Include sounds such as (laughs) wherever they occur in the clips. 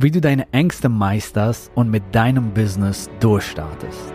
wie du deine Ängste meisterst und mit deinem Business durchstartest.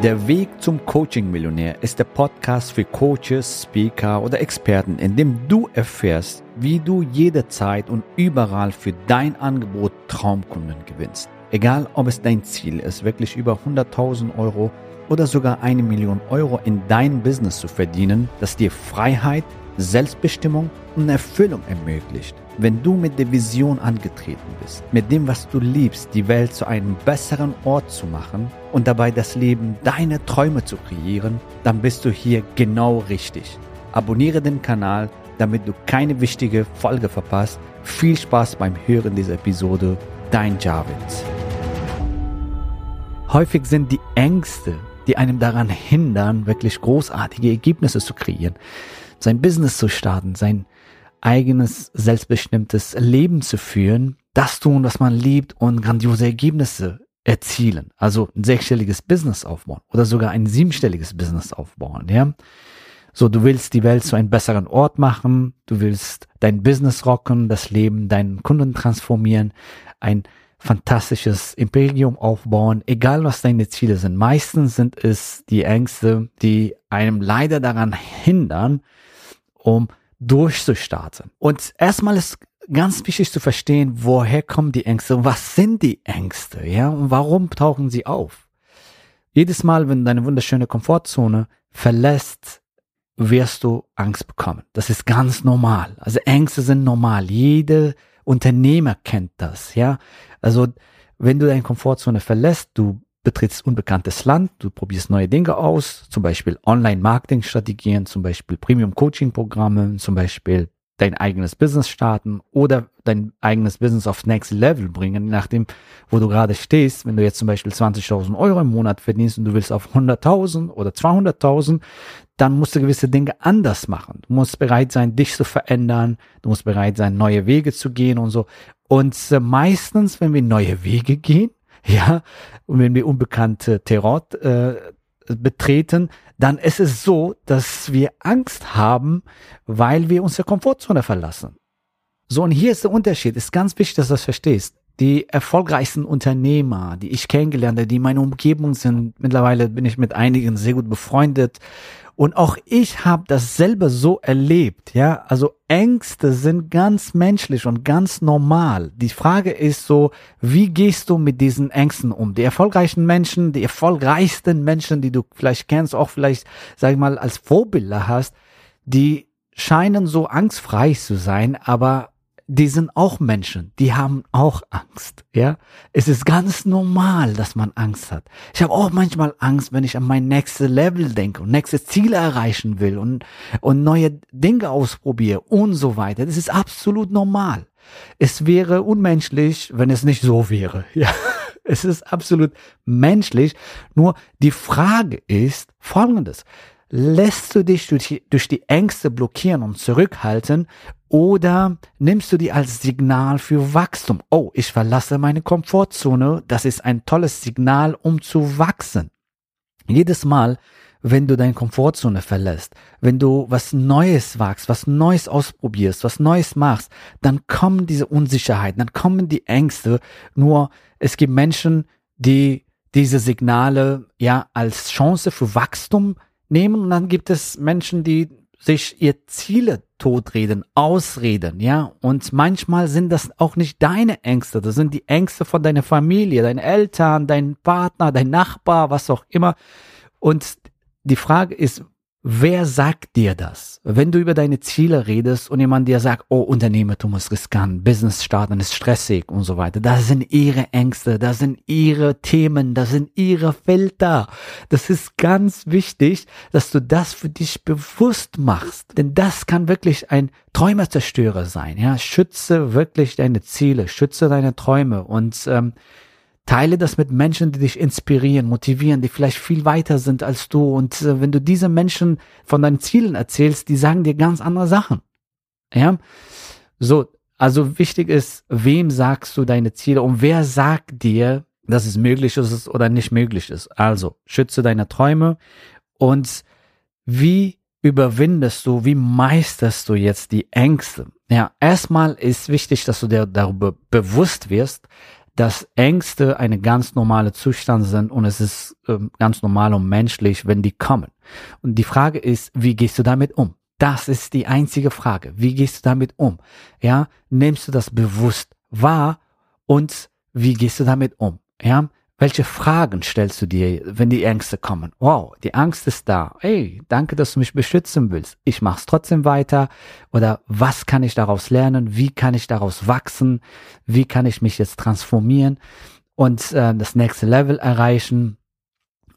Der Weg zum Coaching-Millionär ist der Podcast für Coaches, Speaker oder Experten, in dem du erfährst, wie du jederzeit und überall für dein Angebot Traumkunden gewinnst. Egal, ob es dein Ziel ist, wirklich über 100.000 Euro oder sogar eine Million Euro in dein Business zu verdienen, das dir Freiheit, Selbstbestimmung und Erfüllung ermöglicht. Wenn du mit der Vision angetreten bist, mit dem, was du liebst, die Welt zu einem besseren Ort zu machen und dabei das Leben deiner Träume zu kreieren, dann bist du hier genau richtig. Abonniere den Kanal, damit du keine wichtige Folge verpasst. Viel Spaß beim Hören dieser Episode. Dein Javins. Häufig sind die Ängste, die einem daran hindern, wirklich großartige Ergebnisse zu kreieren, sein Business zu starten, sein eigenes selbstbestimmtes Leben zu führen, das tun, was man liebt und grandiose Ergebnisse erzielen. Also ein sechsstelliges Business aufbauen oder sogar ein siebenstelliges Business aufbauen, ja. So, du willst die Welt zu einem besseren Ort machen, du willst dein Business rocken, das Leben deinen Kunden transformieren, ein fantastisches Imperium aufbauen, egal was deine Ziele sind. Meistens sind es die Ängste, die einem leider daran hindern, um durchzustarten. Und erstmal ist ganz wichtig zu verstehen, woher kommen die Ängste und was sind die Ängste, ja, und warum tauchen sie auf? Jedes Mal, wenn deine wunderschöne Komfortzone verlässt, wirst du Angst bekommen. Das ist ganz normal. Also Ängste sind normal. Jede Unternehmer kennt das, ja. Also, wenn du deine Komfortzone verlässt, du betrittst unbekanntes Land, du probierst neue Dinge aus, zum Beispiel Online-Marketing-Strategien, zum Beispiel Premium-Coaching-Programme, zum Beispiel dein eigenes Business starten oder dein eigenes Business aufs Next Level bringen, nachdem, wo du gerade stehst. Wenn du jetzt zum Beispiel 20.000 Euro im Monat verdienst und du willst auf 100.000 oder 200.000, dann musst du gewisse Dinge anders machen. Du musst bereit sein, dich zu verändern. Du musst bereit sein, neue Wege zu gehen und so. Und meistens, wenn wir neue Wege gehen, (laughs) ja, und wenn wir unbekannte Terror äh, betreten, dann ist es so, dass wir Angst haben, weil wir unsere Komfortzone verlassen. So, und hier ist der Unterschied. Ist ganz wichtig, dass du das verstehst. Die erfolgreichsten Unternehmer, die ich kennengelernt habe, die in meiner Umgebung sind, mittlerweile bin ich mit einigen sehr gut befreundet, und auch ich habe das selber so erlebt, ja. Also Ängste sind ganz menschlich und ganz normal. Die Frage ist so, wie gehst du mit diesen Ängsten um? Die erfolgreichen Menschen, die erfolgreichsten Menschen, die du vielleicht kennst, auch vielleicht, sag ich mal, als Vorbilder hast, die scheinen so angstfrei zu sein, aber die sind auch Menschen, die haben auch Angst, ja. Es ist ganz normal, dass man Angst hat. Ich habe auch manchmal Angst, wenn ich an mein nächstes Level denke und nächste Ziele erreichen will und, und neue Dinge ausprobiere und so weiter. Das ist absolut normal. Es wäre unmenschlich, wenn es nicht so wäre, (laughs) ja. Es ist absolut menschlich. Nur die Frage ist folgendes. Lässt du dich durch die, durch die Ängste blockieren und zurückhalten oder nimmst du die als Signal für Wachstum? Oh, ich verlasse meine Komfortzone. Das ist ein tolles Signal, um zu wachsen. Jedes Mal, wenn du deine Komfortzone verlässt, wenn du was Neues wagst, was Neues ausprobierst, was Neues machst, dann kommen diese Unsicherheiten, dann kommen die Ängste. Nur es gibt Menschen, die diese Signale ja als Chance für Wachstum nehmen und dann gibt es Menschen, die sich ihr Ziele totreden, ausreden, ja. Und manchmal sind das auch nicht deine Ängste, das sind die Ängste von deiner Familie, deinen Eltern, dein Partner, dein Nachbar, was auch immer. Und die Frage ist, Wer sagt dir das? Wenn du über deine Ziele redest und jemand dir sagt, oh, Unternehmertum ist riskant, Business starten ist stressig und so weiter, das sind ihre Ängste, das sind ihre Themen, das sind ihre Filter. Das ist ganz wichtig, dass du das für dich bewusst machst, denn das kann wirklich ein Träumerzerstörer sein. Ja, schütze wirklich deine Ziele, schütze deine Träume und ähm, Teile das mit Menschen, die dich inspirieren, motivieren, die vielleicht viel weiter sind als du. Und äh, wenn du diese Menschen von deinen Zielen erzählst, die sagen dir ganz andere Sachen. Ja, so. Also wichtig ist, wem sagst du deine Ziele und wer sagt dir, dass es möglich ist oder nicht möglich ist. Also schütze deine Träume und wie überwindest du, wie meisterst du jetzt die Ängste? Ja, erstmal ist wichtig, dass du dir darüber bewusst wirst, dass Ängste eine ganz normale Zustand sind und es ist ähm, ganz normal und menschlich, wenn die kommen. Und die Frage ist, wie gehst du damit um? Das ist die einzige Frage. Wie gehst du damit um? Ja, nimmst du das bewusst wahr und wie gehst du damit um? Ja, welche Fragen stellst du dir, wenn die Ängste kommen? Wow, die Angst ist da. Hey, danke, dass du mich beschützen willst. Ich mach's trotzdem weiter. Oder was kann ich daraus lernen? Wie kann ich daraus wachsen? Wie kann ich mich jetzt transformieren und äh, das nächste Level erreichen,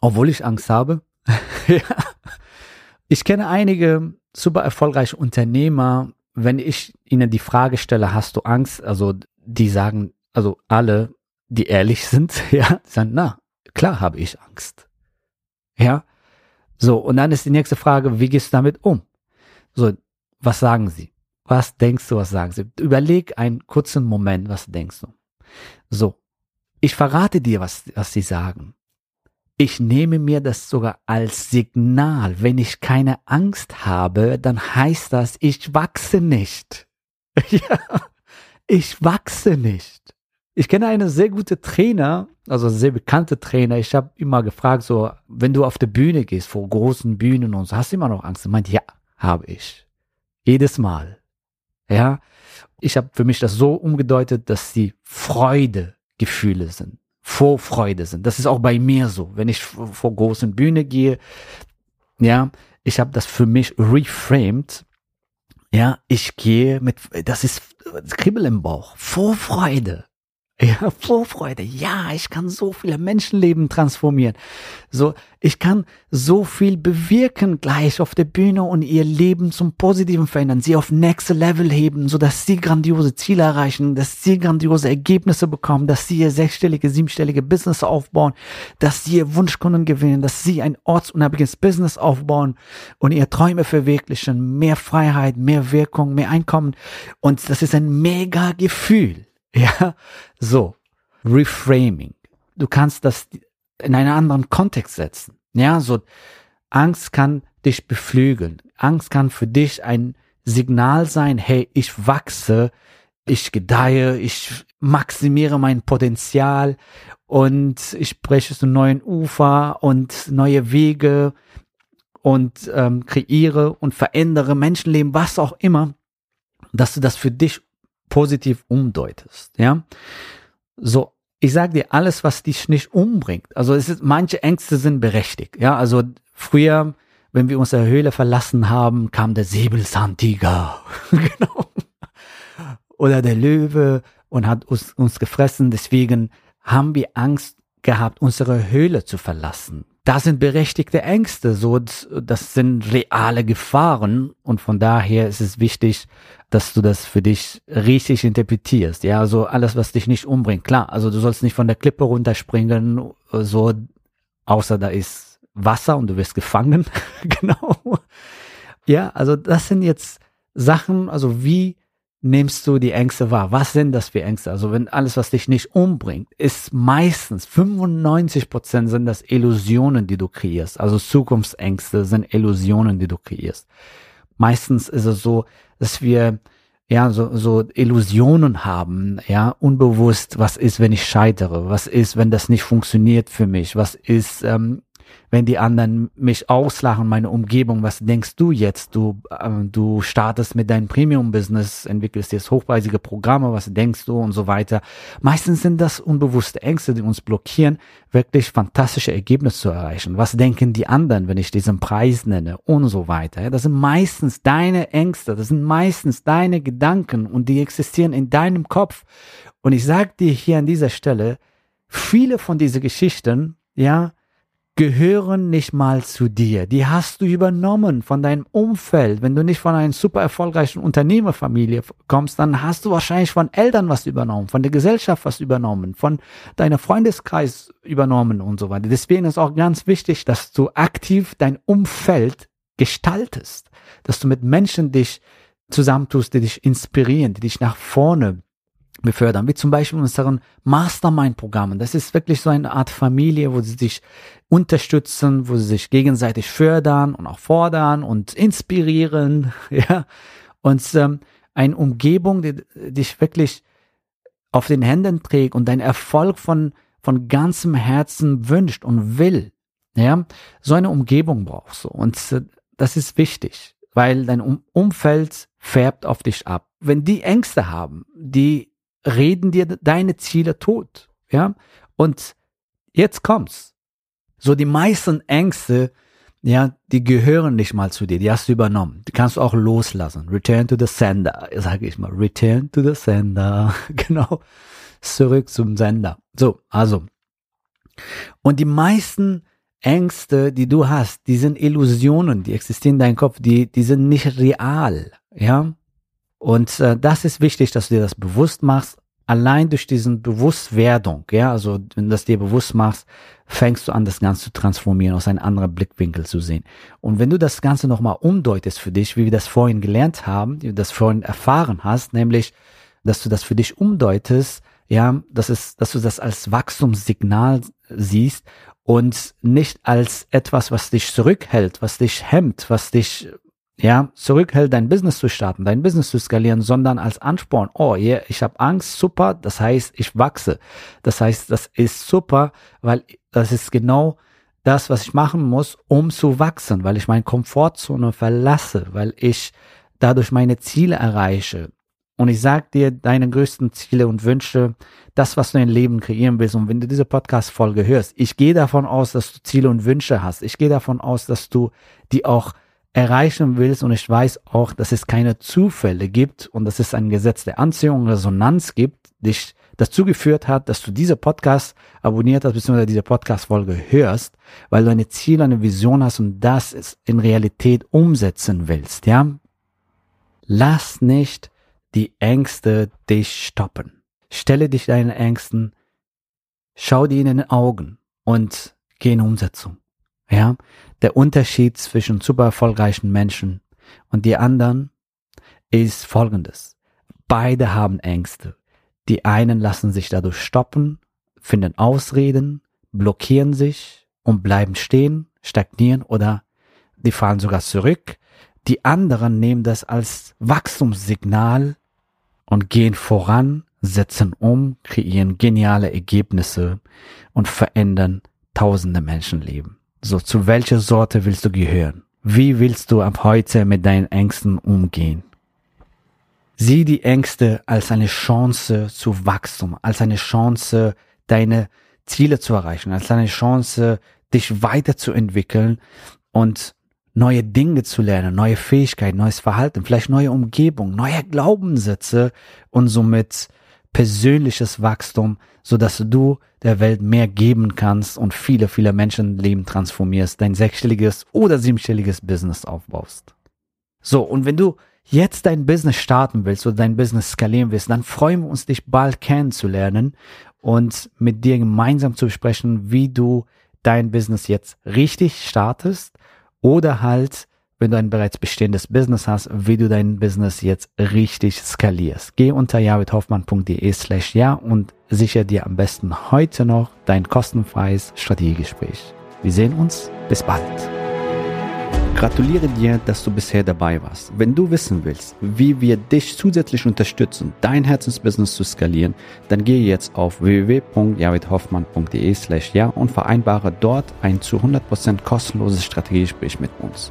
obwohl ich Angst habe? (laughs) ja. Ich kenne einige super erfolgreiche Unternehmer. Wenn ich ihnen die Frage stelle, hast du Angst? Also die sagen, also alle die ehrlich sind, (laughs) ja, sagen, na, klar habe ich Angst. Ja. So, und dann ist die nächste Frage, wie gehst du damit um? So, was sagen sie? Was denkst du, was sagen sie? Überleg einen kurzen Moment, was denkst du? So, ich verrate dir, was, was sie sagen. Ich nehme mir das sogar als Signal. Wenn ich keine Angst habe, dann heißt das, ich wachse nicht. (laughs) ja, ich wachse nicht. Ich kenne einen sehr guten Trainer, also sehr bekannte Trainer. Ich habe immer gefragt, so, wenn du auf der Bühne gehst, vor großen Bühnen und so, hast du immer noch Angst? Er meint, ja, habe ich. Jedes Mal. Ja. Ich habe für mich das so umgedeutet, dass die Freudegefühle sind. Vorfreude sind. Das ist auch bei mir so. Wenn ich vor großen Bühne gehe, ja, ich habe das für mich reframed. Ja, ich gehe mit, das ist Kribbel im Bauch, Vorfreude. Ja, (laughs) Vorfreude. Ja, ich kann so viele Menschenleben transformieren. So, ich kann so viel bewirken gleich auf der Bühne und ihr Leben zum Positiven verändern, sie auf nächste Level heben, so dass sie grandiose Ziele erreichen, dass sie grandiose Ergebnisse bekommen, dass sie ihr sechsstellige, siebenstellige Business aufbauen, dass sie ihr Wunschkunden gewinnen, dass sie ein ortsunabhängiges Business aufbauen und ihre Träume verwirklichen, mehr Freiheit, mehr Wirkung, mehr Einkommen. Und das ist ein mega Gefühl. (laughs) Ja, so. Reframing. Du kannst das in einen anderen Kontext setzen. Ja, so. Angst kann dich beflügeln. Angst kann für dich ein Signal sein, hey, ich wachse, ich gedeihe, ich maximiere mein Potenzial und ich spreche zu neuen Ufer und neue Wege und ähm, kreiere und verändere Menschenleben, was auch immer, dass du das für dich positiv umdeutest, ja. So, ich sage dir, alles, was dich nicht umbringt, also es ist, manche Ängste sind berechtigt, ja, also früher, wenn wir unsere Höhle verlassen haben, kam der Säbelzahntiger, (laughs) genau, oder der Löwe und hat uns, uns gefressen, deswegen haben wir Angst gehabt, unsere Höhle zu verlassen. Das sind berechtigte Ängste, so, das sind reale Gefahren und von daher ist es wichtig, dass du das für dich richtig interpretierst. Ja, so alles, was dich nicht umbringt. Klar, also du sollst nicht von der Klippe runterspringen, so, außer da ist Wasser und du wirst gefangen. (laughs) genau. Ja, also das sind jetzt Sachen, also wie nimmst du die Ängste wahr? Was sind das für Ängste? Also wenn alles, was dich nicht umbringt, ist meistens 95 Prozent sind das Illusionen, die du kreierst. Also Zukunftsängste sind Illusionen, die du kreierst. Meistens ist es so, dass wir ja so, so Illusionen haben, ja, unbewusst, was ist, wenn ich scheitere, was ist, wenn das nicht funktioniert für mich, was ist, ähm, wenn die anderen mich auslachen, meine Umgebung, was denkst du jetzt? Du, äh, du startest mit deinem Premium-Business, entwickelst jetzt hochpreisige Programme, was denkst du und so weiter. Meistens sind das unbewusste Ängste, die uns blockieren, wirklich fantastische Ergebnisse zu erreichen. Was denken die anderen, wenn ich diesen Preis nenne und so weiter. Das sind meistens deine Ängste, das sind meistens deine Gedanken und die existieren in deinem Kopf. Und ich sage dir hier an dieser Stelle, viele von diesen Geschichten, ja, gehören nicht mal zu dir. Die hast du übernommen von deinem Umfeld. Wenn du nicht von einer super erfolgreichen Unternehmerfamilie kommst, dann hast du wahrscheinlich von Eltern was übernommen, von der Gesellschaft was übernommen, von deiner Freundeskreis übernommen und so weiter. Deswegen ist auch ganz wichtig, dass du aktiv dein Umfeld gestaltest, dass du mit Menschen dich zusammentust, die dich inspirieren, die dich nach vorne befördern, wie zum Beispiel unseren Mastermind-Programmen. Das ist wirklich so eine Art Familie, wo sie sich unterstützen, wo sie sich gegenseitig fördern und auch fordern und inspirieren, (laughs) ja. Und ähm, eine Umgebung, die dich wirklich auf den Händen trägt und deinen Erfolg von, von ganzem Herzen wünscht und will, ja. So eine Umgebung brauchst du. Und äh, das ist wichtig, weil dein um Umfeld färbt auf dich ab. Wenn die Ängste haben, die reden dir deine Ziele tot. Ja, und jetzt kommt's. So die meisten Ängste, ja, die gehören nicht mal zu dir, die hast du übernommen. Die kannst du auch loslassen. Return to the sender, sage ich mal. Return to the sender. (laughs) genau. Zurück zum Sender. So, also. Und die meisten Ängste, die du hast, die sind Illusionen, die existieren in deinem Kopf, die, die sind nicht real. Ja, und äh, das ist wichtig, dass du dir das bewusst machst. Allein durch diesen Bewusstwerdung, ja, also wenn du das dir bewusst machst, fängst du an, das Ganze zu transformieren, aus einem anderen Blickwinkel zu sehen. Und wenn du das Ganze nochmal umdeutest für dich, wie wir das vorhin gelernt haben, wie du das vorhin erfahren hast, nämlich, dass du das für dich umdeutest, ja, das ist, dass du das als Wachstumssignal siehst und nicht als etwas, was dich zurückhält, was dich hemmt, was dich ja, zurückhält, dein Business zu starten, dein Business zu skalieren, sondern als Ansporn. Oh, yeah, ich habe Angst, super, das heißt, ich wachse. Das heißt, das ist super, weil das ist genau das, was ich machen muss, um zu wachsen, weil ich meine Komfortzone verlasse, weil ich dadurch meine Ziele erreiche. Und ich sag dir deine größten Ziele und Wünsche, das, was du in Leben kreieren willst. Und wenn du diese Podcast-Folge hörst, ich gehe davon aus, dass du Ziele und Wünsche hast. Ich gehe davon aus, dass du die auch erreichen willst. Und ich weiß auch, dass es keine Zufälle gibt und dass es ein Gesetz der Anziehung und Resonanz gibt, dich dazu geführt hat, dass du diese Podcast abonniert hast, beziehungsweise diese Podcast-Folge hörst, weil du eine Ziel, eine Vision hast und das in Realität umsetzen willst, ja? Lass nicht die Ängste dich stoppen. Stelle dich deinen Ängsten, schau dir in den Augen und geh in Umsetzung. Ja, der Unterschied zwischen super erfolgreichen Menschen und die anderen ist folgendes. Beide haben Ängste. Die einen lassen sich dadurch stoppen, finden Ausreden, blockieren sich und bleiben stehen, stagnieren oder die fallen sogar zurück. Die anderen nehmen das als Wachstumssignal und gehen voran, setzen um, kreieren geniale Ergebnisse und verändern tausende Menschenleben. So, zu welcher Sorte willst du gehören? Wie willst du ab heute mit deinen Ängsten umgehen? Sieh die Ängste als eine Chance zu Wachstum, als eine Chance, deine Ziele zu erreichen, als eine Chance, dich weiterzuentwickeln und neue Dinge zu lernen, neue Fähigkeiten, neues Verhalten, vielleicht neue Umgebung, neue Glaubenssätze und somit persönliches Wachstum, so dass du der Welt mehr geben kannst und viele, viele Menschenleben transformierst, dein sechsstelliges oder siebenstelliges Business aufbaust. So, und wenn du jetzt dein Business starten willst oder dein Business skalieren willst, dann freuen wir uns, dich bald kennenzulernen und mit dir gemeinsam zu besprechen, wie du dein Business jetzt richtig startest oder halt wenn du ein bereits bestehendes Business hast, wie du dein Business jetzt richtig skalierst. Geh unter javidhoffmann.de slash ja und sichere dir am besten heute noch dein kostenfreies Strategiegespräch. Wir sehen uns. Bis bald. Gratuliere dir, dass du bisher dabei warst. Wenn du wissen willst, wie wir dich zusätzlich unterstützen, dein Herzensbusiness zu skalieren, dann gehe jetzt auf www.javidhoffmann.de slash ja und vereinbare dort ein zu 100% kostenloses Strategiegespräch mit uns.